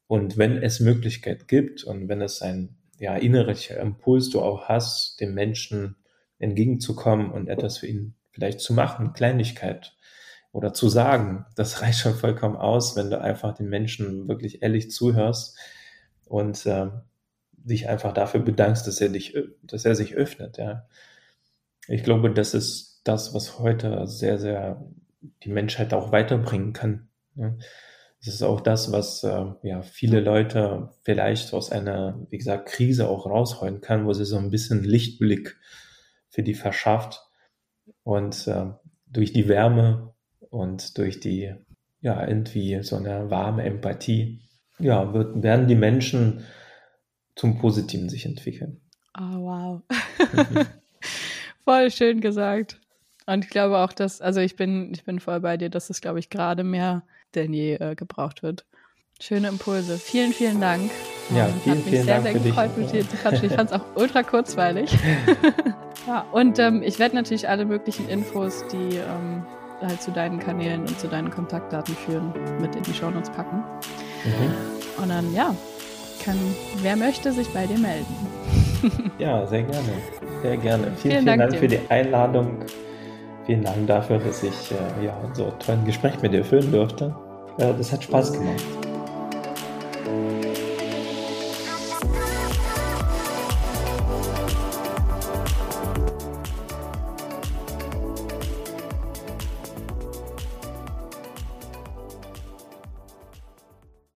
Und wenn es Möglichkeit gibt und wenn es ein ja, innerer Impuls du auch hast, dem Menschen entgegenzukommen und etwas für ihn vielleicht zu machen, Kleinigkeit oder zu sagen, das reicht schon vollkommen aus, wenn du einfach den Menschen wirklich ehrlich zuhörst und äh, dich einfach dafür bedankst, dass er dich, dass er sich öffnet. Ja, ich glaube, das ist das, was heute sehr, sehr die Menschheit auch weiterbringen kann. Das ist auch das, was äh, ja viele Leute vielleicht aus einer, wie gesagt, Krise auch rausholen kann, wo sie so ein bisschen Lichtblick für die verschafft und äh, durch die Wärme und durch die, ja, irgendwie so eine warme Empathie, ja, wird, werden die Menschen zum Positiven sich entwickeln. Oh, wow. voll schön gesagt. Und ich glaube auch, dass, also ich bin, ich bin voll bei dir, dass es, glaube ich, gerade mehr denn je äh, gebraucht wird. Schöne Impulse. Vielen, vielen Dank. Ja, vielen, Hat mich vielen sehr, Dank sehr gefreut, mit dir zu quatschen. Ich fand es auch ultra kurzweilig. ja, und ähm, ich werde natürlich alle möglichen Infos, die ähm, halt zu deinen Kanälen und zu deinen Kontaktdaten führen, mit in die Shownotes packen. Mhm. Und dann, ja, kann wer möchte sich bei dir melden. ja, sehr gerne. Sehr gerne. Vielen, vielen, Dank, Dank für die Einladung. Vielen Dank dafür, dass ich äh, ja, so ein tolles Gespräch mit dir führen durfte. Äh, das hat Spaß gemacht.